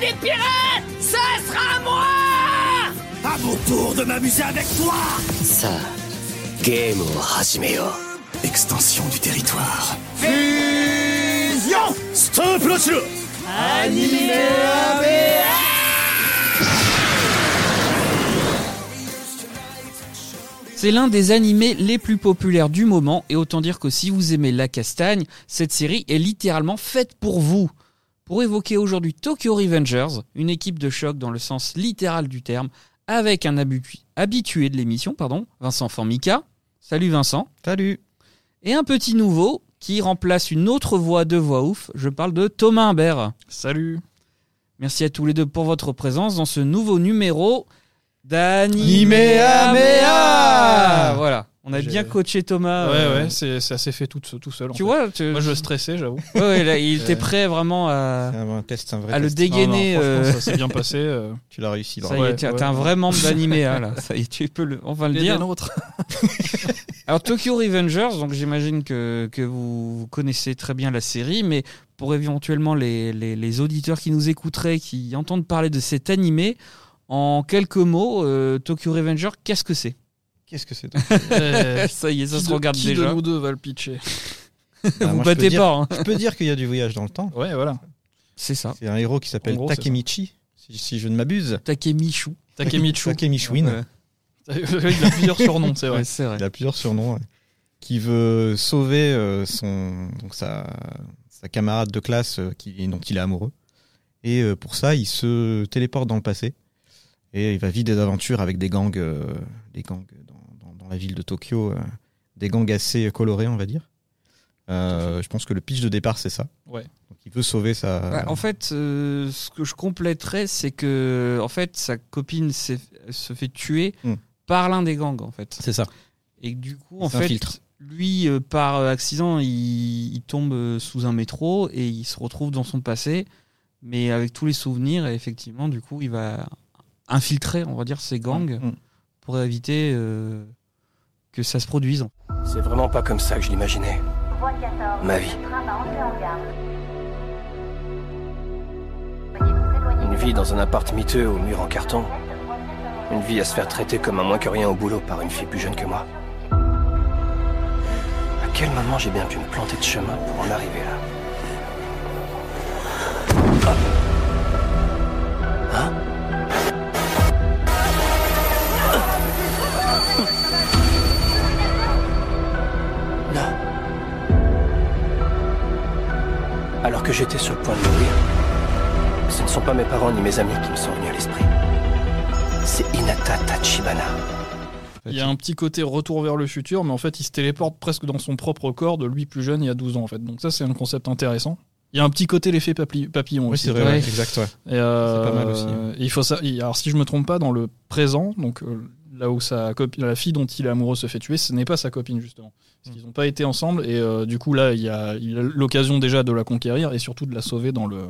des pirates Ça sera moi À mon tour de m'amuser avec toi Ça, game Hajimeo. Extension du territoire. Fusion Stop Launcher Animé C'est l'un des animés les plus populaires du moment et autant dire que si vous aimez la castagne, cette série est littéralement faite pour vous. Pour évoquer aujourd'hui Tokyo Revengers, une équipe de choc dans le sens littéral du terme, avec un habitu- habitué de l'émission, pardon, Vincent Formica. Salut Vincent. Salut. Et un petit nouveau qui remplace une autre voix de voix ouf. Je parle de Thomas Imbert. Salut. Merci à tous les deux pour votre présence dans ce nouveau numéro Mea Voilà, on a bien coaché Thomas. ouais, euh, ouais, c'est ça s'est fait tout, tout seul. en Tu fait. vois, tu- Moi, je stressais, j'avoue. Ouais, ouais, là, il était prêt vraiment à, C'est un test, un vrai à le dégainer. Non, non, franchement, euh, ça s'est bien passé. euh. Tu l'as réussi. Ça y est, Ouais, t'es ouais. un vrai membre d'Animea là. Ça y est, tu peux le, on va le dire. des nôtres. Alors Tokyo Revengers, donc j'imagine que, que vous, vous connaissez très bien la série, mais pour éventuellement les, les, les auditeurs qui nous écouteraient, qui entendent parler de cet animé, en quelques mots, euh, Tokyo Revengers, qu'est-ce que c'est? Qu'est-ce que c'est Euh, Ça y est, ça qui se de- regarde qui déjà. de nous deux va le pitcher? Ah, vous moi, je peux battez dire- pas, hein. Je peux dire qu'il y a du voyage dans le temps. Ouais, voilà. c'est ça. C'est un héros qui s'appelle En gros, c'est Takemichi, si, si je ne m'abuse. Takemichu. Takemichu. Takemichuin. Ouais. Il a plusieurs surnoms, c'est vrai. Ouais, c'est vrai. Il a plusieurs surnoms. ouais. Qui veut sauver euh, son, donc sa, sa camarade de classe euh, qui, dont il est amoureux. Et euh, pour ça, il se téléporte dans le passé. Et il va vivre des aventures avec des gangs, euh, des gangs dans, dans- dans la ville de Tokyo. euh, des gangs assez colorés, on va dire. Euh, je pense que le pitch de départ, c'est ça. Ouais. Donc, il veut sauver sa. Bah, en fait, euh, ce que je compléterais, c'est que en fait, sa copine se fait tuer Hmm. par l'un des gangs, en fait. C'est ça. Et du coup, en fait, filtre. lui, euh, par accident, il, il tombe sous un métro et il se retrouve dans son passé, mais avec tous les souvenirs. Et effectivement, du coup, il va infiltrer, on va dire, ces gangs Mm. pour éviter euh, que ça se produise. C'est vraiment pas comme ça que je l'imaginais. Ma vie. Une vie dans un appart miteux au mur en carton. Une vie à se faire traiter comme un moins que rien au boulot par une fille plus jeune que moi. À quel moment j'ai bien pu me planter de chemin pour en arriver là? Mes parents ni mes amis qui me sont venus à l'esprit. C'est Inata Tachibana. Il y a un petit côté retour vers le futur, mais en fait, il se téléporte presque dans son propre corps de lui plus jeune, il y a 12 ans, en fait. Donc ça, c'est un concept intéressant. Il y a un petit côté l'effet papillon Oui, aussi. c'est vrai, Ouais. exact. Ouais. Euh, C'est pas mal aussi. et il faut ça. il- Alors, si je me trompe pas, dans le présent, donc euh, là où sa copine, la fille dont il est amoureux se fait tuer, ce n'est pas sa copine justement, parce qu'ils n'ont pas été ensemble. Et euh, du coup, là, il y a, il a l'occasion déjà de la conquérir et surtout de la sauver dans le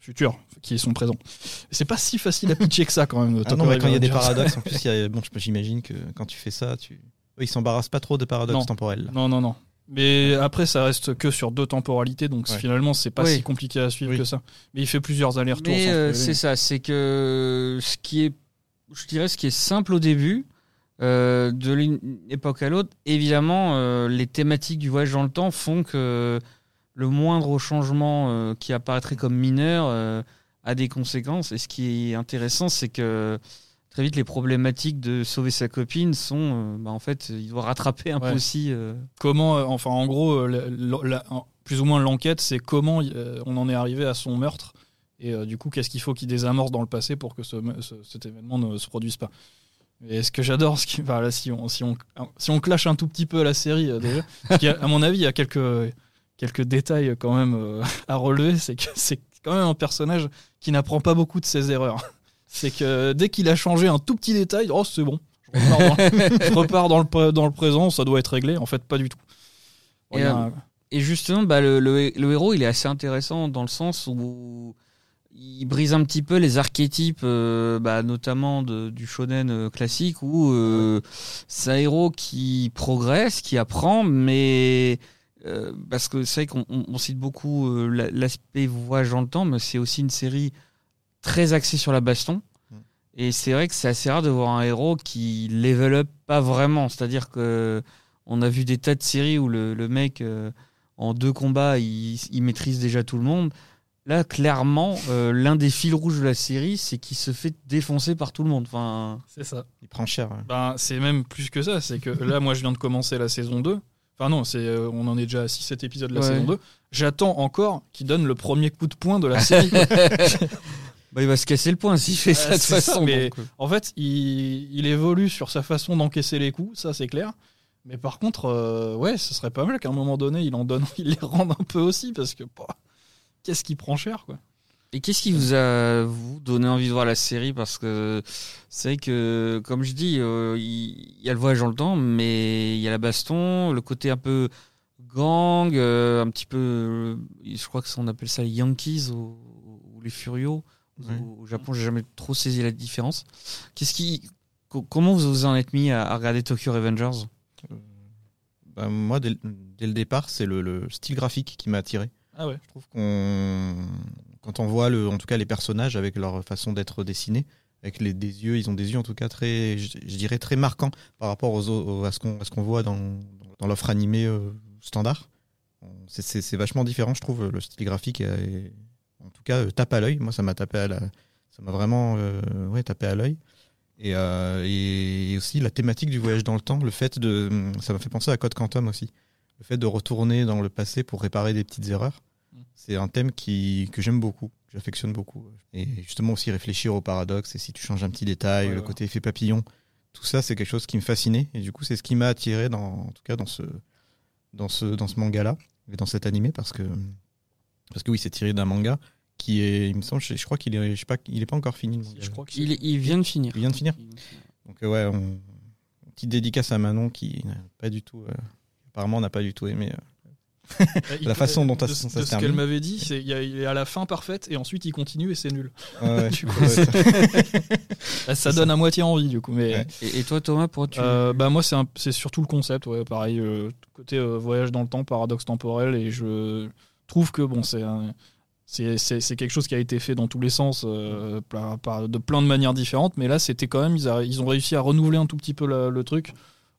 futur, qui est son présent. C'est pas si facile à pitcher que ça quand même. Ah non, mais quand il y a des paradoxes, en plus, il y a- bon, j'imagine que quand tu fais ça, tu. Ils s'embarrassent pas trop de paradoxes Non. temporels. Non, non, non. Mais après, ça reste que sur deux temporalités, donc Ouais. finalement, c'est pas Oui. si compliqué à suivre Oui. que ça. Mais il fait plusieurs allers-retours. Euh, c'est ça, c'est que ce qui est, je dirais, ce qui est simple au début, euh, de l'une époque à l'autre, évidemment, euh, les thématiques du voyage dans le temps font que le moindre changement euh, qui apparaîtrait comme mineur euh, a des conséquences. Et ce qui est intéressant, c'est que très vite, les problématiques de sauver sa copine sont, euh, bah, en fait, il doit rattraper un Ouais. peu aussi. euh, Comment, euh, enfin, en gros, la- la- plus ou moins l'enquête, c'est comment on en est arrivé à son meurtre. Et euh, du coup, qu'est-ce qu'il faut qu'il désamorce dans le passé pour que ce, ce- cet événement ne se produise pas? Et ce que j'adore, ce qui, enfin, là, si, on, si, on, si on clash un tout petit peu la série, euh, déjà, parce à mon avis, il y a quelques, quelques détails quand même euh, à relever. C'est que c'est quand même un personnage qui n'apprend pas beaucoup de ses erreurs. C'est que dès qu'il a changé un tout petit détail, oh, c'est bon. Je repars, dans, je repars dans le, dans le présent, ça doit être réglé. En fait, pas du tout. Et, a euh, Et justement, bah, le, le- le héros, il est assez intéressant dans le sens où il brise un petit peu les archétypes, euh, bah, notamment de- du shonen euh, classique, où euh, c'est un héros qui progresse, qui apprend, mais euh, parce que c'est vrai qu'on on- on cite beaucoup euh, la- l'aspect voyage dans le temps, mais c'est aussi une série très axé sur la baston. Mm. Et c'est vrai que c'est assez rare de voir un héros qui level up pas vraiment. C'est-à-dire que on a vu des tas de séries où le, le mec, euh, en deux combats, il, il maîtrise déjà tout le monde. Là, clairement, euh, l'un des fils rouges de la série, c'est qu'il se fait défoncer par tout le monde. Enfin, C'est ça. Il prend cher. ouais. Ben, c'est même plus que ça. C'est que là, moi, je viens de commencer la saison 2. Enfin, non, c'est, euh, on en est déjà à 6-7 épisodes de la Ouais. saison 2. J'attends encore qu'il donne le premier coup de poing de la série. bah, il va se casser le poing s'il fait ça de toute c'est ça, façon. mais- donc, euh. en fait, il, il évolue sur sa façon d'encaisser les coups, ça c'est clair. Mais par contre, euh, ouais, ce serait pas mal qu'à un moment donné, il en donne, il les rende un peu aussi, parce que bah, qu'est-ce qui prend cher, quoi. Et qu'est-ce qui vous a vous donné envie de voir la série? Parce que c'est vrai que, comme je dis, euh, il y a le voyage dans le temps, mais il y a la baston, le côté un peu gang, euh, un petit peu. euh, je crois que ça, on appelle ça les Yankees ou, ou les Furios. Ouais. Au, Japon, j'ai jamais trop saisi la différence. Qu'est-ce qui, co- comment vous vous en êtes mis à, à regarder Tokyo Revengers? Bah, moi, dès, le- dès le départ, c'est le, le style graphique qui m'a attiré. Ah ouais. Je trouve qu'on, quand on voit le, en tout cas les personnages avec leur façon d'être dessinés, avec les, des yeux, ils ont des yeux en tout cas très, je, dirais très marquants par rapport aux, au- à ce qu'on, qu'on voit dans, dans l'offre animée euh, standard. C'est, vachement différent, je trouve, le style graphique. est- en tout cas, euh, tape à l'œil. Moi, ça m'a tapé à la, ça m'a vraiment, euh, ouais, tapé à l'œil. Et, et aussi la thématique du voyage dans le temps, le fait de, ça m'a fait penser à Code Quantum aussi, le fait de retourner dans le passé pour réparer des petites erreurs. C'est un thème qui, que j'aime beaucoup, que j'affectionne beaucoup. Et justement aussi réfléchir au paradoxe, et si tu changes un petit détail, Ouais, le ouais. côté effet papillon, tout ça c'est quelque chose qui me fascinait. Et du coup c'est ce qui m'a attiré, dans, en tout cas dans ce, dans ce, dans ce manga-là, et dans cet animé, parce que, parce que oui c'est tiré d'un manga qui est, il me semble, je, je crois qu'il est, je sais pas, il est pas encore fini. le manga. Je crois il, vient de finir. Il vient de finir Donc euh, ouais, on, petite dédicace à Manon qui n'a pas du tout, euh, apparemment n'a pas du tout aimé. euh, la façon dont de, ça- ça se de ce termine. qu'elle m'avait dit, c'est il y a- il est à la fin parfaite et ensuite il continue et c'est nul. ouais, ouais. Du coup, Ouais, ça- donne à moitié envie du coup. Mais Ouais. Et, et toi, Thomas, pourquoi tu. Euh, bah moi c'est surtout le concept ouais pareil euh, côté euh, voyage dans le temps paradoxe temporel et je trouve que bon c'est c'est quelque chose qui a été fait dans tous les sens euh, par- par- de plein de manières différentes mais là c'était quand même ils, a- ils ont réussi à renouveler un tout petit peu la- le truc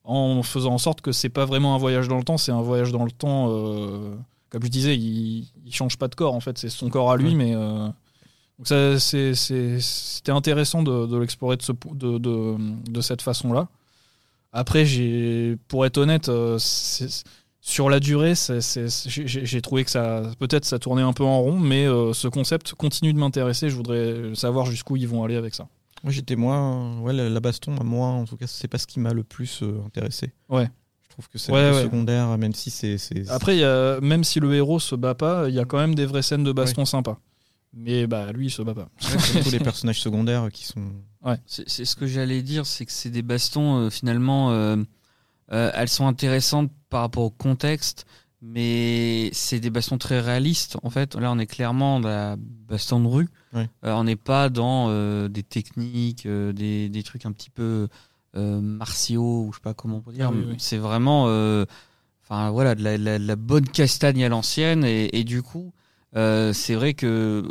en faisant en sorte que c'est pas vraiment un voyage dans le temps c'est un voyage dans le temps euh, comme je disais il, il change pas de corps en fait c'est son corps à lui mais euh, donc c'était intéressant de, de l'explorer de, ce po- de, de, de cette façon-là. Après, j'ai, pour être honnête, euh, sur la durée, j'ai j'ai trouvé que ça, peut-être ça tournait un peu en rond, mais euh, ce concept continue de m'intéresser. Je voudrais savoir jusqu'où ils vont aller avec ça. Moi j'étais moins, ouais, la, la baston, moi en tout cas, c'est pas ce qui m'a le plus euh, intéressé. Ouais. Je trouve que c'est Ouais, un peu ouais. secondaire, même si c'est. c'est- Après, il y a, même si le héros se bat pas, il y a quand même des vraies scènes de baston sympas. Mais bah, lui, il se bat pas. tous les personnages secondaires qui sont. C'est c'est ce que j'allais dire, c'est que c'est des bastons, euh, finalement, euh, euh, elles sont intéressantes par rapport au contexte, mais c'est des bastons très réalistes. En fait, là, on est clairement dans la baston de rue. Ouais. Euh, on n'est pas dans euh, des techniques, euh, des, des trucs un petit peu euh, martiaux, ou je sais pas comment on peut dire. Ah oui, oui. C'est vraiment, euh, enfin voilà, de la, la- la bonne castagne à l'ancienne, et, et du coup, euh, c'est vrai que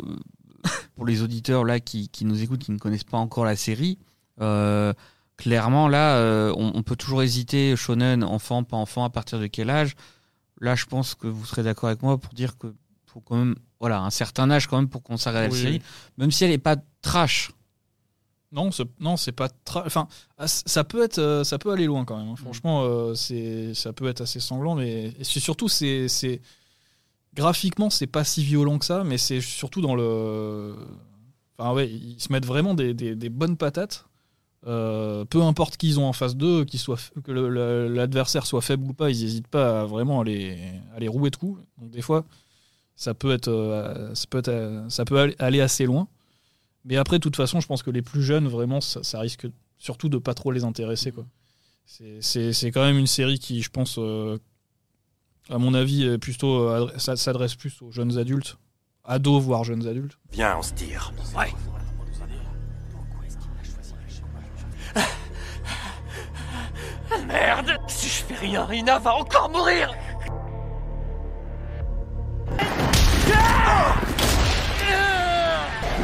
pour les auditeurs là qui, qui nous écoutent, qui ne connaissent pas encore la série, euh, clairement là, euh, on, on peut toujours hésiter, shonen, enfant, pas enfant, à partir de quel âge. Là, je pense que vous serez d'accord avec moi pour dire que faut quand même, voilà, un certain âge quand même pour qu'on s'arrête à la Oui, série, même si elle n'est pas trash. Non, c'est- non, c'est pas. Enfin, ah, ça peut être, euh, ça peut aller loin quand même. hein. Franchement, euh, c'est, ça peut être assez sanglant, mais surtout, c'est, c'est graphiquement, c'est pas si violent que ça, mais c'est surtout dans le. Enfin ouais, ils se mettent vraiment des, des- des bonnes patates. Euh, peu importe qui ils ont en face d'eux, qu'ils soient, f- que l'adversaire soit faible ou pas, ils n'hésitent pas à vraiment à les, à les rouer de coups. Donc des fois, ça peut être, euh, ça peut être, euh, ça peut aller- assez loin. Mais après, de toute façon, je pense que les plus jeunes, vraiment, ça, ça risque surtout de pas trop les intéresser. quoi. C'est- C'est c'est quand même une série qui, je pense, euh, à mon avis, plutôt s'adresse plus aux jeunes adultes, ados voire jeunes adultes. Viens, on se tire. Ouais. Merde Si je fais rien, Rina va encore mourir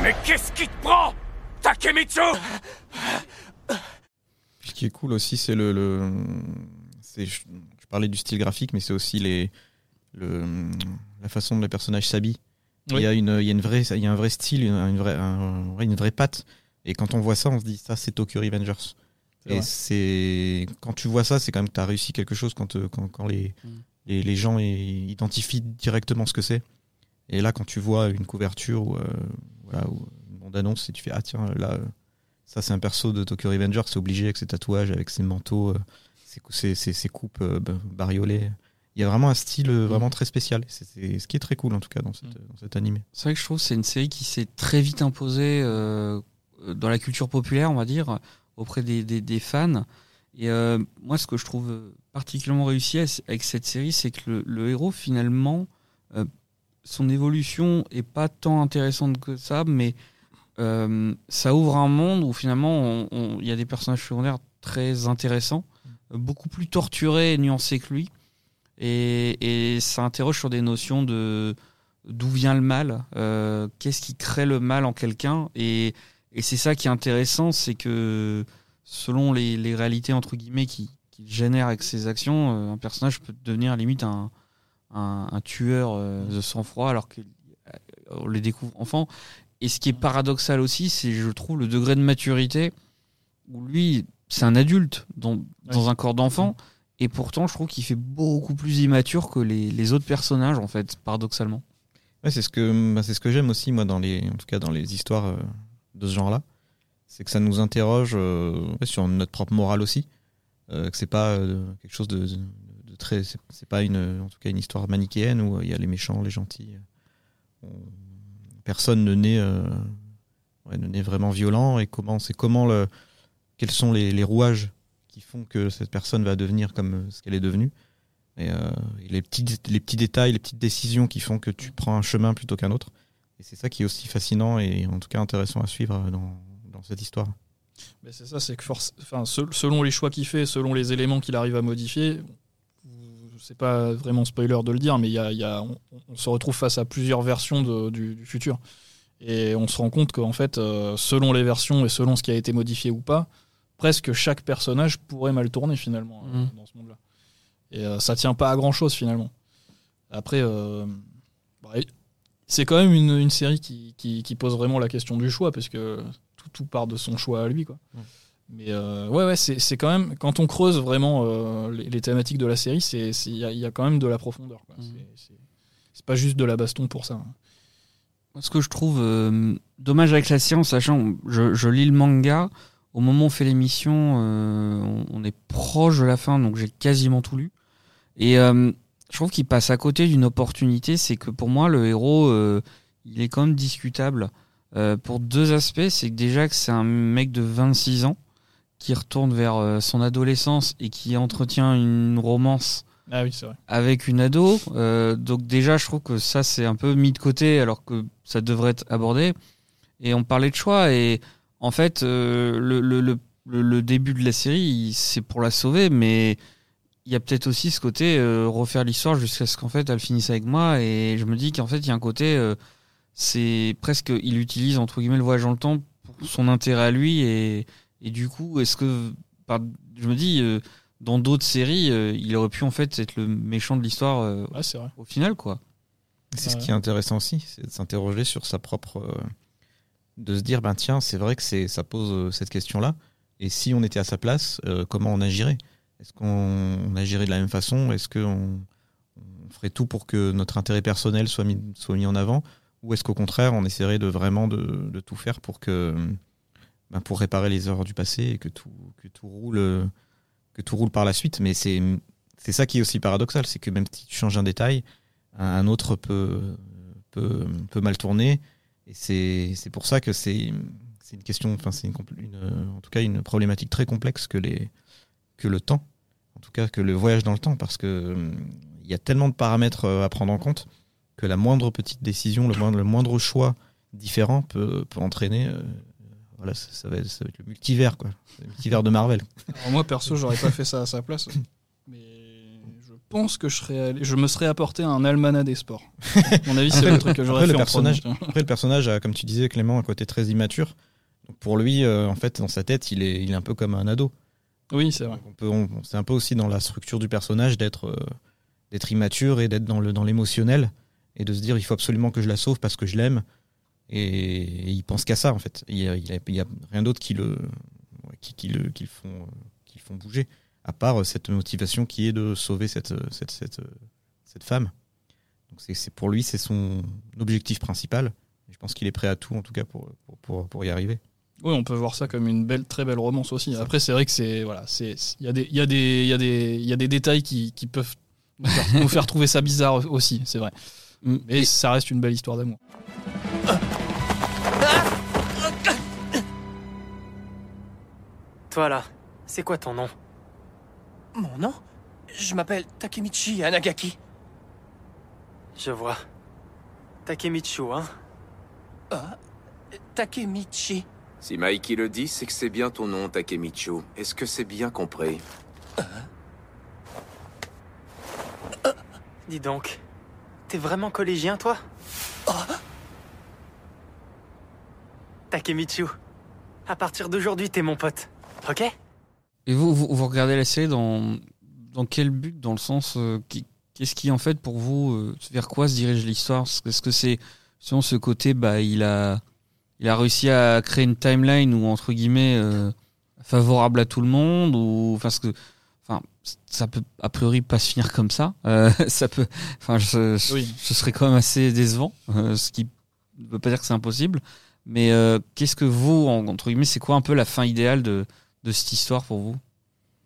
Mais qu'est-ce qui te prend Takemitsu? Ce qui est cool aussi, c'est le. le c'est, je, je parlais du style graphique, mais c'est aussi les, le, la façon dont les personnages s'habillent. Oui. Il, y a une, il, y a une vraie, il y a un vrai style, une, une vraie, un- une vraie patte. Et quand on voit ça, on se dit ça, c'est Tokyo Revengers. Et c'est quand tu vois ça, c'est quand même que tu as réussi quelque chose quand, euh, quand, quand les, Mm. les, les gens identifient directement ce que c'est. Et là, quand tu vois une couverture ou, euh, voilà, ou une bande-annonce, et tu fais Ah, tiens, là, euh, ça, c'est un perso de Tokyo Revengers, c'est obligé avec ses tatouages, avec ses manteaux, euh, ses, ses, ses- coupes euh, ba- bariolées. Il y a vraiment un style euh, vraiment très spécial. C'est ce qui est très cool, en tout cas, dans, cette, dans cet animé. C'est vrai que je trouve que c'est une série qui s'est très vite imposée dans la culture populaire, on va dire, auprès des, fans. Et euh, moi, ce que je trouve particulièrement réussi avec cette série, c'est que le, héros, finalement, euh, son évolution est pas tant intéressante que ça, mais euh, ça ouvre un monde où finalement, il y a des personnages secondaires très intéressants, beaucoup plus torturés et nuancés que lui. Et, et ça interroge sur des notions de d'où vient le mal, qu'est-ce qui crée le mal en quelqu'un. Et, et c'est ça qui est intéressant, c'est que selon les, les réalités entre guillemets qui, qu'il génère avec ses actions, euh, un personnage peut devenir limite un, un, un tueur euh, de sang-froid alors qu'on les découvre enfant. Et ce qui est paradoxal aussi, c'est je trouve le degré de maturité où lui, c'est un adulte dans, dans un corps d'enfant. Et pourtant, je trouve qu'il fait beaucoup plus immature que les, les autres personnages, en fait, paradoxalement. Ouais, c'est ce que bah, c'est ce que j'aime aussi moi dans les en tout cas dans les histoires euh, de ce genre-là, c'est que ça nous interroge euh, sur notre propre morale aussi, euh, que c'est pas euh, quelque chose de, de- très c'est pas une en tout cas une histoire manichéenne où il y a les méchants, les gentils. On- personne ne naît ne naît vraiment violent et comment c'est comment le quels sont les, rouages qui font que cette personne va devenir comme ce qu'elle est devenue. Et, les, les petits détails, les petites décisions qui font que tu prends un chemin plutôt qu'un autre. Et c'est ça qui est aussi fascinant et en tout cas intéressant à suivre dans, dans cette histoire. Mais c'est ça, c'est que force, enfin, se- selon les choix qu'il fait, selon les éléments qu'il arrive à modifier, c'est pas vraiment spoiler de le dire, mais il y a, y a- on, on se retrouve face à plusieurs versions de- du, du futur. Et on se rend compte qu'en fait, euh, selon les versions et selon ce qui a été modifié ou pas, presque chaque personnage pourrait mal tourner finalement euh, Mhm. dans ce monde-là. Et euh, ça tient pas à grand chose finalement. Après, euh, bah, c'est quand même une, une série qui, qui- qui pose vraiment la question du choix, parce que tout, tout part de son choix à lui. Quoi. Mais euh, ouais, ouais, c'est quand même, quand on creuse vraiment euh, les, les thématiques de la série, il y, a- il y a quand même de la profondeur. Mhm. C'est- pas juste de la baston pour ça. hein. Ce que je trouve euh, dommage avec la série, en sachant, je, je lis le manga, au moment où on fait l'émission, on, on est proche de la fin, donc j'ai quasiment tout lu. Et je trouve qu'il passe à côté d'une opportunité, c'est que pour moi, le héros, euh, il est quand même discutable. Euh, pour deux aspects, c'est que déjà que c'est un mec de 26 ans qui retourne vers euh, son adolescence et qui entretient une romance Ah oui, c'est vrai. avec une ado. Euh, donc déjà, je trouve que ça, c'est un peu mis de côté alors que ça devrait être abordé. Et on parlait de choix. Et en fait, euh, le, le, le, le- le début de la série, c'est pour la sauver, mais il y a peut-être aussi ce côté euh, refaire l'histoire jusqu'à ce qu'en fait elle finisse avec moi. Et je me dis qu'en fait, il y a un côté, euh, c'est presque, il utilise entre guillemets le voyage dans le temps pour son intérêt à lui. Et, et du coup, est-ce que, par- je me dis, euh, dans d'autres séries, euh, il aurait pu en fait être le méchant de l'histoire euh, Ouais, c'est vrai. au final, quoi. C'est ce qui est intéressant aussi, c'est de s'interroger sur sa propre. euh, de se dire, ben tiens, c'est vrai que c'est ça pose euh, cette question-là. Et si on était à sa place, euh, comment on agirait? Est-ce qu'on on agirait de la même façon? Est-ce qu'on on ferait tout pour que notre intérêt personnel soit mis, en avant? Ou est-ce qu'au contraire, on essaierait de vraiment de, tout faire pour que ben, pour réparer les erreurs du passé et que tout, roule que tout roule par la suite? Mais c'est ça qui est aussi paradoxal, c'est que même si tu changes un détail, un autre peut, peut, mal tourner. Et c'est pour ça que c'est une question, enfin, c'est une, une- en tout cas une problématique très complexe que, les, que le temps, en tout cas que le voyage dans le temps, parce que hum, il y a tellement de paramètres euh, à prendre en compte que la moindre petite décision, le moindre, le moindre choix différent peut, peut entraîner. euh, voilà, ça, ça va être, ça va être le multivers, quoi. Le multivers de Marvel. Alors moi, perso, j'aurais pas fait ça à sa place. Mais je pense que je, serais allé- je me serais apporté un almanach des sports. À mon avis, c'est le truc que j'aurais fait le en personnage- premier. Après, le personnage a, comme tu disais, Clément, un côté très immature. Pour lui, euh, en fait, dans sa tête, il est, il est un peu comme un ado. Oui, c'est vrai. C'est un peu aussi dans la structure du personnage d'être, euh, d'être immature et d'être dans le, dans l'émotionnel et de se dire, il faut absolument que je la sauve parce que je l'aime. Et, et il pense qu'à ça, en fait. Il y a, rien d'autre qui le, qui, qui le, qui le font, euh, qui font bouger, à part euh, cette motivation qui est de sauver cette, cette, cette, cette femme. Donc c'est, pour lui, c'est son objectif principal. Je pense qu'il est prêt à tout, en tout cas, pour, pour, pour y arriver. Oui, on peut voir ça comme une belle, très belle romance aussi. Après, c'est vrai que c'est voilà, c'est il y a des il y a des il y a des il y a des détails qui, qui peuvent nous faire, nous faire trouver ça bizarre aussi, c'est vrai. Mm. Mais ça reste une belle histoire d'amour. Toi là, c'est quoi ton nom? Mon nom? Je m'appelle Takemichi Anagaki. Je vois. Takemichu, hein? Takemichi. Si Mikey le dit, c'est que c'est bien ton nom, Takemichu. Est-ce que c'est bien compris? Dis donc, t'es vraiment collégien, toi? Takemichu, à partir d'aujourd'hui, t'es mon pote, ok? Et vous, vous, vous regardez la série dans, dans quel but Dans le sens, euh, qu'est-ce qui en fait pour vous, euh, vers quoi se dirige l'histoire? Est-ce que c'est selon ce côté, bah, il a, il a réussi à créer une timeline où entre guillemets euh, favorable à tout le monde ou parce que, enfin, ça peut a priori pas se finir comme ça. Euh, ça peut, enfin, je- je- Oui. ce serait quand même assez décevant, euh, ce qui ne veut pas dire que c'est impossible. Mais qu'est-ce que vous, en- entre guillemets, c'est quoi un peu la fin idéale de, de cette histoire pour vous?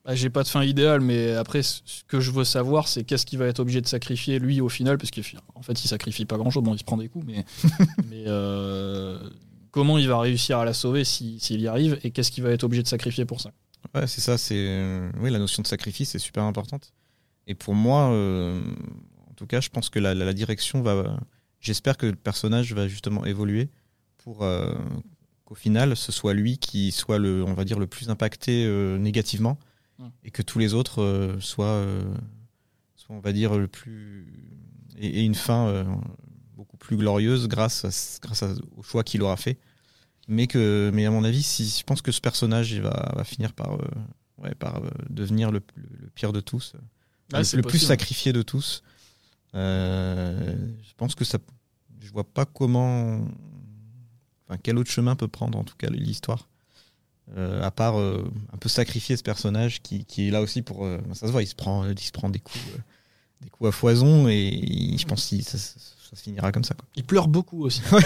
Bah, J'ai pas de fin idéale, mais après, ce que je veux savoir, c'est qu'est-ce qu'il va être obligé de sacrifier lui au final, parce qu'en fait, il sacrifie pas grand-chose. Bon, il se prend des coups, mais, mais comment il va réussir à la sauver si- s'il y arrive, et qu'est-ce qu'il va être obligé de sacrifier pour ça Ouais, c'est ça. C'est euh, oui, la notion de sacrifice est super importante. Et pour moi, euh, en tout cas, je pense que la, la- la direction va. J'espère que le personnage va justement évoluer pour euh, qu'au final, ce soit lui qui soit le, on va dire, le plus impacté négativement, et que tous les autres soient, soient, on va dire, le plus et, et une fin beaucoup plus glorieuse grâce à, grâce au choix qu'il aura fait. Mais que, mais à mon avis, si je pense que ce personnage, il va, va finir par, euh, ouais, par euh, devenir le, le- le pire de tous, Ah, le, plus sacrifié de tous. Euh, je pense que ça, je vois pas comment, enfin quel autre chemin peut prendre en tout cas l'histoire, Euh, à part euh, un peu sacrifier ce personnage qui, qui est là aussi pour, euh, ça se voit, il se prend, il se prend des coups, euh, des coups à foison et il- je pense que ça, se finira comme ça. Quoi. Il pleure beaucoup aussi. Bah,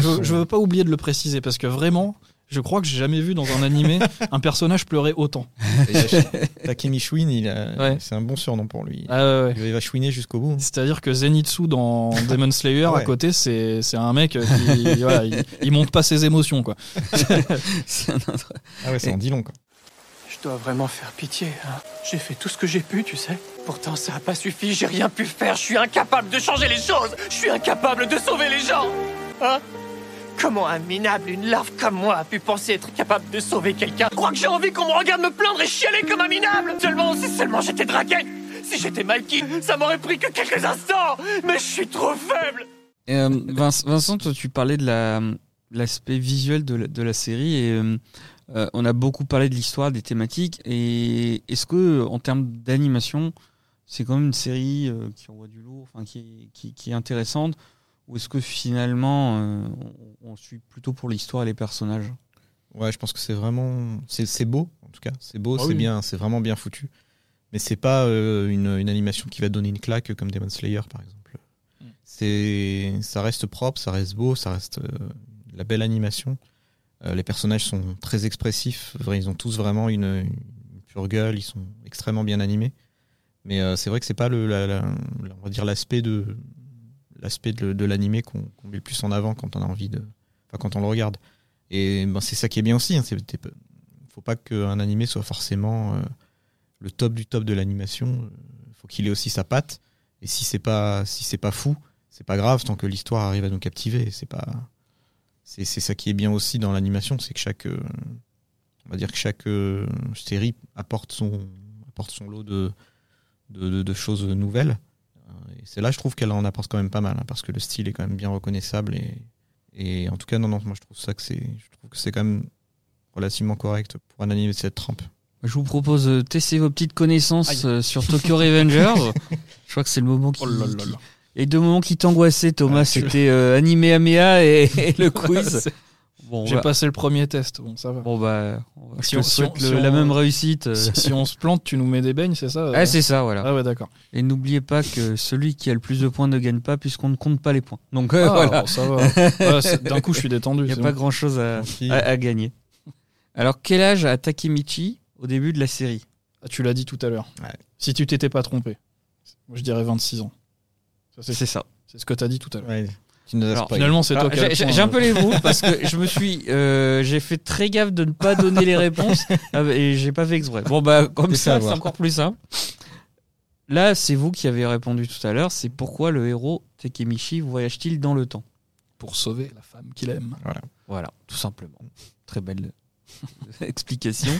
je, je veux pas oublier de le préciser, parce que vraiment, je crois que j'ai jamais vu dans un animé un personnage pleurer autant. Takemi Shuin, il a- Ouais. c'est un bon surnom pour lui. Ah ouais, ouais. Il va chouiner jusqu'au bout. C'est-à-dire que Zenitsu dans Demon Slayer à côté, c'est c'est un mec qui voilà, il, il monte pas ses émotions quoi. C'est un autre- Ah ouais, ça en dit long. Quoi. Je dois vraiment faire pitié. hein. J'ai fait tout ce que j'ai pu, tu sais. Pourtant, ça a pas suffi. J'ai rien pu faire. Je suis incapable de changer les choses. Je suis incapable de sauver les gens. Hein? Comment un minable, une larve comme moi, a pu penser être capable de sauver quelqu'un? Je crois que j'ai envie qu'on me regarde me plaindre et chialer comme un minable Seulement, si seulement j'étais dragué Si j'étais Mikey, ça m'aurait pris que quelques instants Mais je suis trop faible euh, Vince- Vincent, toi, tu parlais de la- l'aspect visuel de la, de la série et euh, euh, on a beaucoup parlé de l'histoire, des thématiques. Et est-ce que, en termes d'animation, c'est quand même une série euh, qui envoie du lourd, enfin, qui, est- qui, qui est intéressante Ou est-ce que finalement, euh, on, on suit plutôt pour l'histoire et les personnages? Ouais, je pense que c'est vraiment, c'est beau en tout cas. C'est beau, Ah c'est oui. bien, c'est vraiment bien foutu. Mais c'est pas euh, une, une animation qui va donner une claque comme Demon Slayer par exemple. Mm. C'est, ça reste propre, ça reste beau, ça reste euh, la belle animation. Euh, les personnages sont très expressifs. Ils ont tous vraiment une, pure gueule. Ils sont extrêmement bien animés. Mais euh, c'est vrai que c'est pas le, on va dire l'aspect de l'aspect de, l'animé qu'on met le plus en avant quand on a envie de, quand on le regarde. Et ben, c'est ça qui est bien aussi. Hein. Faut pas qu'un animé soit forcément euh, le top du top de l'animation. Faut qu'il ait aussi sa patte. Et si c'est pas si c'est pas fou, c'est pas grave tant que l'histoire arrive à nous captiver. C'est pas c'est c'est ça qui est bien aussi dans l'animation, c'est que chaque euh, on va dire que chaque euh, série apporte son apporte son lot de de, de- de choses nouvelles. Euh, Et c'est là, je trouve qu'elle en apporte quand même pas mal, hein, parce que le style est quand même bien reconnaissable. Et, et en tout cas, non, non, moi je trouve ça que c'est, je trouve que c'est quand même relativement correct pour un anime de cette trempe. Je vous propose de tester vos petites connaissances sur Tokyo Revengers. je crois que c'est le moment qui. Oh là là qui- là. Il a deux moments qui t'angoissaient, Thomas. Ah, C'était euh, animé Amea et, et le quiz. Bon, J'ai bah, passé le premier test, bon ça va. bon, bah, Si on- si souhaite on- le- si on- la même réussite. euh. si, on se plante, tu nous mets des beignes, c'est ça Ah, c'est ça, voilà. Ah ouais, d'accord. Et n'oubliez pas que celui qui a le plus de points ne gagne pas puisqu'on ne compte pas les points. Donc euh, Ah, voilà, bon, ça va. Ouais, D'un coup, je suis détendu. il n'y a pas bon. grand chose à, Tranquille. à- à gagner. Alors, quel âge a Takemichi au début de la série? Ah, tu l'as dit tout à l'heure. Ouais. Si tu t'étais pas trompé. Je dirais 26 ans. C'est ça. c'est ce que tu as dit tout à l'heure. Ouais, tu nous as Alors, spoilé. Finalement, c'est toi qui as J'ai le point, j'ai un euh. peu les boules parce que je me suis, euh, j'ai fait très gaffe de ne pas donner les réponses bah, et j'ai pas fait exprès. Bon bah comme ça, c'est encore plus simple. Là, c'est vous qui avez répondu tout à l'heure. C'est pourquoi le héros Takemichi voyage-t-il dans le temps? Pour sauver la femme qu'il aime. Voilà, tout simplement. Très belle explication.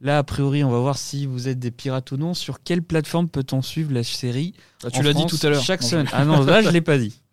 Là, a priori, on va voir si vous êtes des pirates ou non. Sur quelle plateforme peut-on suivre la série Ah, tu l'as dit tout à l'heure. Chaque semaine. Ah non, là, je l'ai pas dit.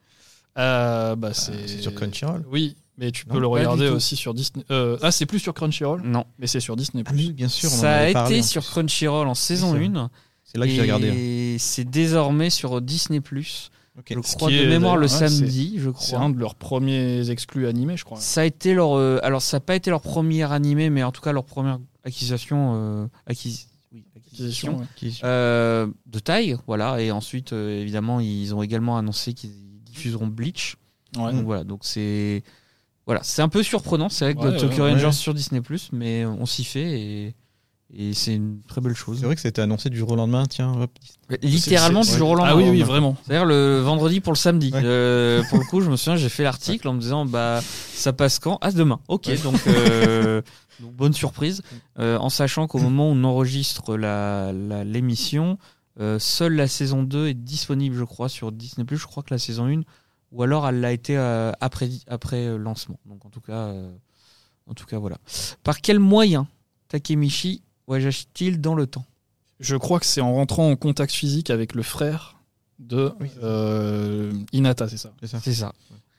Euh, bah, c'est c'est sur Crunchyroll Oui, mais tu peux Non, le regarder aussi sur Disney. Euh, ah, c'est plus sur Crunchyroll, Non. mais c'est sur Disney. Ah oui, bien sûr. on en Ça a été parlé, sur. Crunchyroll en saison c'est vrai. 1. C'est là que j'ai regardé. hein. Et c'est désormais sur Disney+. Ok. Je crois de est, mémoire le ouais, samedi, je C'est crois. un de leurs premiers exclus animés, je crois. Ça a été leur, euh, alors ça n'a pas été leur premier animé, mais en tout cas leur première acquisition, euh, acquis- oui, acquisition, Acquisition, euh, de taille, voilà. Et ensuite, euh, évidemment, ils ont également annoncé qu'ils diffuseront Bleach. Ouais. Donc voilà, donc c'est, voilà, c'est un peu surprenant. C'est vrai que Ouais, Tokyo Rangers sur Disney+, mais on s'y fait et, et c'est une très belle chose. C'est vrai que c'était annoncé du jour au lendemain. Tiens, hop. Littéralement du jour au lendemain. Ah oui, oui, vraiment. C'est-à-dire le vendredi pour le samedi. Ouais. Euh, pour le coup, je me souviens, j'ai fait l'article en me disant bah ça passe quand? Ah demain. Ok, donc, euh, donc bonne surprise. Euh, en sachant qu'au moment où on enregistre la la- l'émission, euh, seule la saison 2 est disponible, je crois, sur Disney+. Je crois que la saison 1, ou alors elle l'a été euh, après après euh, lancement. Donc en tout cas, euh, en tout cas voilà. Par quel moyen Takemichi voyage-t-il dans le temps Je crois que c'est en rentrant en contact physique avec le frère de euh, ça. C'est ça. C'est ça.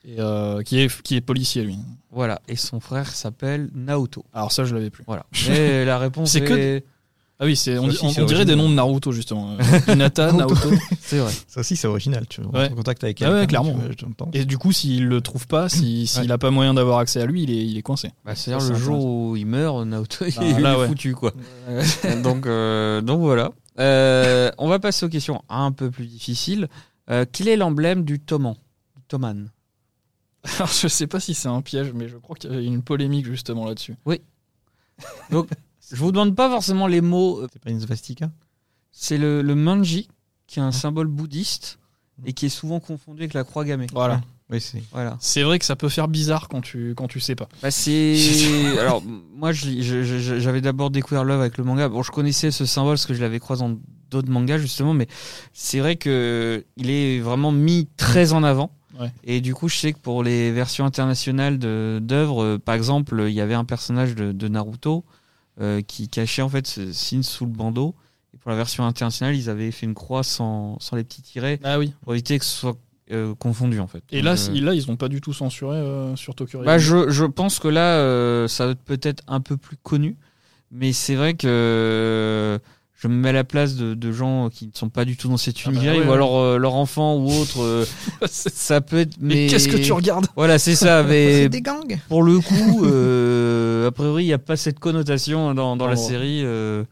Et, euh, qui, est, qui est policier, lui. Voilà. Et son frère s'appelle Naoto. Alors ça, je l'avais plus. Voilà. Mais la réponse C'est est... que Ah oui, c'est, on, Ça dit- aussi, on- c'est on dirait des noms de Naruto, justement. Euh, Hinata, Naoto. C'est vrai. Ça aussi, c'est original. Tu rentres Ouais. en contact avec Ah ouais, clairement. tu vois. Et du coup, s'il le trouve pas, si- s'il Ouais. n'a pas moyen d'avoir accès à lui, il est, il est coincé. Bah, C'est-à-dire le jour où il meurt, Naoto il Ah, est là, foutu quoi. donc, euh, donc voilà. Euh, on va passer aux questions un peu plus difficiles. Euh, quel est l'emblème du Toman Du Toman? Alors, je sais pas si c'est un piège, mais je crois qu'il y a une polémique justement là-dessus. Je vous demande pas forcément les mots. euh, C'est pas une svastika C'est le, le manji, qui est un symbole bouddhiste et qui est souvent confondu avec la croix gammée. Voilà. Oui, c'est. Voilà. C'est vrai que ça peut faire bizarre quand tu, quand tu sais pas. Bah c'est alors moi je lis- je- je- j'avais d'abord découvert Love avec le manga. Bon, je connaissais ce symbole parce que je l'avais croisé dans d'autres mangas justement, mais c'est vrai que il est vraiment mis très en avant. Ouais. Et du coup, je sais que pour les versions internationales d'œuvres, euh, par exemple, il y avait un personnage de, de Naruto euh, qui cachait en fait ce signe sous le bandeau. Et pour la version internationale, ils avaient fait une croix sans, sans les petits tirets Ah oui. pour éviter que ce soit euh, confondu en fait. Et là, euh, là, ils ont pas du tout censuré euh, sur Tokyo bah, je, je pense que là, euh, ça va être peut-être un peu plus connu, mais c'est vrai que euh, je me mets à la place de, de gens qui ne sont pas du tout dans cet Ah bah univers, ouais, ou ouais. alors euh, leur enfant ou autre. euh, ça peut être. Mais, Mais, qu'est-ce que tu regardes? Voilà, c'est ça. Mais des gangs pour le coup, euh, a priori, il n'y a pas cette connotation dans, dans la Oh. série. euh,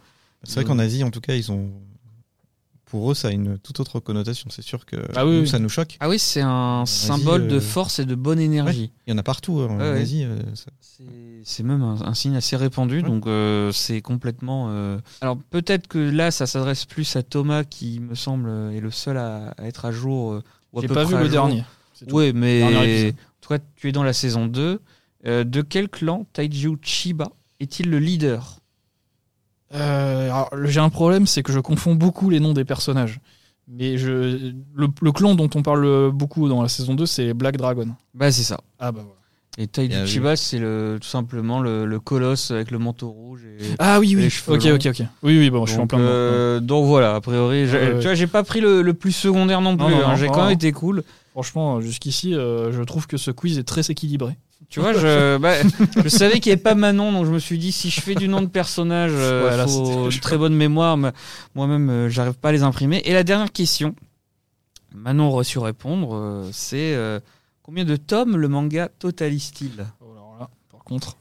C'est vrai qu'en Asie, en tout cas, ils ont. Pour eux, ça a une toute autre connotation. C'est sûr que Ah oui, nous, oui. ça nous choque. Ah oui, c'est un Asie, symbole de euh, force et de bonne énergie. Il y en a partout hein, en Ouais, ouais. Asie. euh, C'est- même un, un signe assez répandu, Ouais. donc euh, c'est complètement. euh, Alors peut-être que là, ça s'adresse plus à Thomas, qui me semble est le seul à, à être à jour. euh, ou à J'ai pas vu le jour. dernier. Oui, mais toi, tu es dans la saison 2. Euh, de quel clan Taiju Chiba est-il le leader? Alors, le- j'ai un problème, c'est que je confonds beaucoup les noms des personnages. Mais je, le, le clan dont on parle beaucoup dans la saison 2, c'est Black Dragon. Bah c'est ça. Ah bah voilà. Et Bien vu. Chiba, c'est le, tout simplement le, le colosse avec le manteau rouge. Et... Ah oui, oui. Ok, longs. ok, ok. Oui, oui, bon, je suis en donc, plein dedans. euh, donc voilà, a priori, ouais. tu vois, j'ai pas pris le, le plus secondaire non plus. hein, j'ai quand même été cool. Franchement, jusqu'ici, euh, je trouve que ce quiz est très équilibré. Tu vois, je, bah, je savais qu'il n'y avait pas Manon, donc je me suis dit si je fais du nom de personnage, euh, faut chaud. très bonne mémoire. mais Moi-même, euh, j'arrive pas à les imprimer. Et la dernière question, Manon aurait su répondre, euh, c'est euh, combien de tomes le manga totalise-t-il? Oh, alors là, par contre,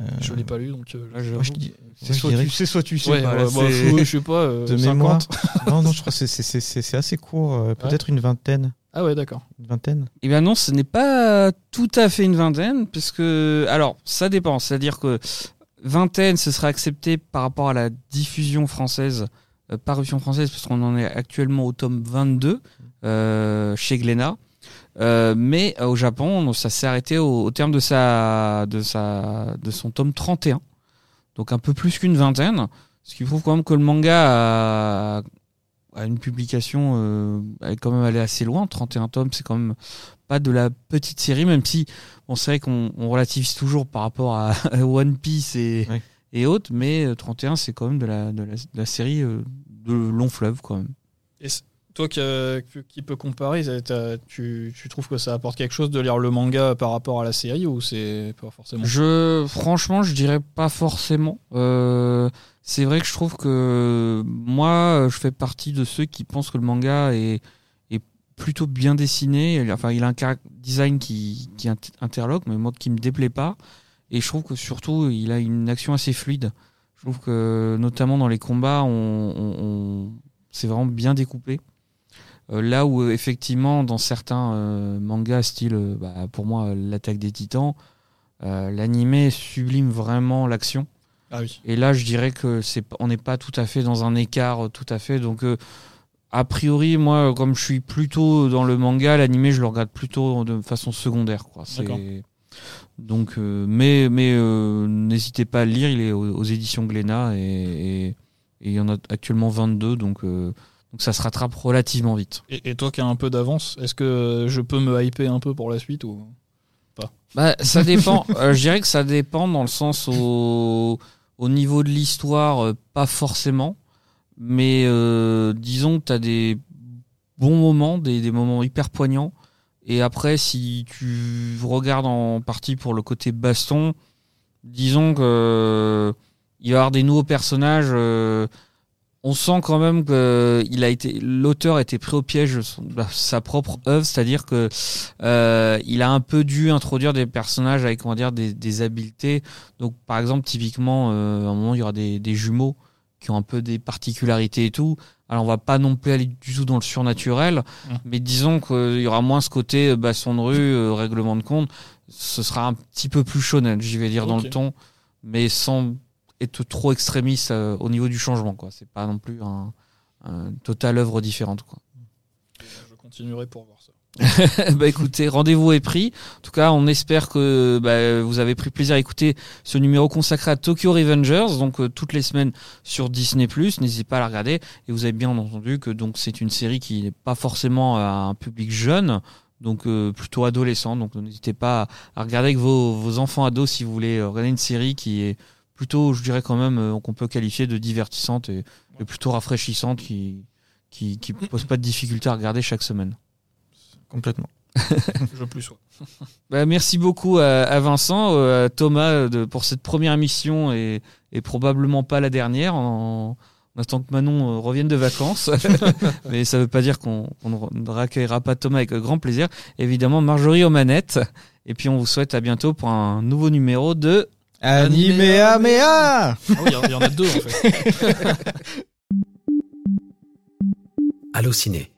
Euh, je l'ai pas lu, donc. euh, Là, j'avoue, moi, je dis- C'est soit dirais tu sais, soit tu sais Ouais, pas. ouais, là, bah, c'est- faut- je sais pas, euh, de 50. mémoire. non, non, je crois que c'est- assez court. euh, Peut-être une vingtaine. Ah ouais, d'accord. Une vingtaine. Eh bien non, ce n'est pas tout à fait une vingtaine, puisque alors ça dépend. C'est-à-dire que vingtaine, ce sera accepté par rapport à la diffusion française, euh, parution française, parce qu'on en est actuellement au tome 22 euh, chez Glénat. Euh, mais euh, au Japon, donc, ça s'est arrêté au, au terme de sa, de sa, de son tome 31, donc un peu plus qu'une vingtaine, ce qui prouve quand même que le manga a, a une publication, euh, elle est quand même allée assez loin. 31 tomes, c'est quand même pas de la petite série, même si c'est vrai qu'on on relativise toujours par rapport à, à One Piece et, Ouais. et autres, mais euh, 31, c'est quand même de la, de la, de la série euh, de long fleuve quand même. Et toi qui, euh, qui- peut comparer, tu, tu trouves que ça apporte quelque chose de lire le manga par rapport à la série ou c'est pas forcément? Je, franchement, je dirais pas forcément. Euh, c'est vrai que je trouve que moi, je fais partie de ceux qui pensent que le manga est, est plutôt bien dessiné. Enfin, il a un design qui, qui int- interloque, mais moi qui me déplaît pas. Et je trouve que surtout, il a une action assez fluide. Je trouve que, notamment dans les combats, on, on- on- c'est vraiment bien découpé. Euh, là où, effectivement, dans certains euh, mangas, style, euh, bah, pour moi, l'attaque des titans, euh, l'animé sublime vraiment l'action. Ah oui. Et là, je dirais que c'est, on n'est pas tout à fait dans un écart euh, tout à fait. Donc, euh, a priori, moi, comme je suis plutôt dans le manga, l'animé, je le regarde plutôt de façon secondaire, quoi. Donc, euh, mais, mais euh, n'hésitez pas à le lire. Il est aux, aux éditions Glénat et, et- et il y en a actuellement 22, donc, donc ça se rattrape relativement vite. Et, et toi qui as un peu d'avance, est-ce que je peux me hyper un peu pour la suite ou? Bah, ça dépend. Euh, je dirais que ça dépend dans le sens au, au niveau de l'histoire, euh, pas forcément. Mais euh, disons que tu as des bons moments, des, des moments hyper poignants. Et après, si tu regardes en partie pour le côté baston, disons que il va y avoir des nouveaux personnages. On sent quand même que il a été l'auteur a été pris au piège de sa propre œuvre, c'est-à-dire que euh, il a un peu dû introduire des personnages avec va dire des, des habiletés. Donc par exemple typiquement euh, à un moment il y aura des, des jumeaux qui ont un peu des particularités et tout. Alors on va pas non plus aller du tout dans le surnaturel, Mm. mais disons qu'il y aura moins ce côté euh, basson de rue, euh, règlement de compte. Ce sera un petit peu plus shonen, j'y vais dire dans le ton, mais sans être trop extrémiste euh, au niveau du changement. quoi. C'est pas non plus un, un total œuvre différente. Quoi. je continuerai pour voir ça bah écoutez, rendez-vous est pris. En tout cas, on espère que bah, vous avez pris plaisir à écouter ce numéro consacré à Tokyo Revengers, donc euh, toutes les semaines sur Disney+. N'hésitez pas à la regarder. Et vous avez bien entendu que donc c'est une série qui n'est pas forcément à un public jeune, donc euh, plutôt adolescent. Donc n'hésitez pas à regarder avec vos, vos enfants ados si vous voulez regarder une série qui est plutôt, je dirais quand même, euh, qu'on peut qualifier de divertissante et, et plutôt rafraîchissante, qui qui, qui pose pas de difficulté à regarder chaque semaine. Complètement. je plus sois Bah, merci beaucoup à, à Vincent, euh, à Thomas euh, de, pour cette première émission et, et probablement pas la dernière. En, en attendant que Manon euh, revienne de vacances. Mais ça veut pas dire qu'on qu'on ne re- ne raccueillera pas Thomas avec grand plaisir. Évidemment, Marjorie aux manettes. Et puis on vous souhaite à bientôt pour un nouveau numéro de Animea mea ah oui il y en- il y en a deux en fait. Allociné,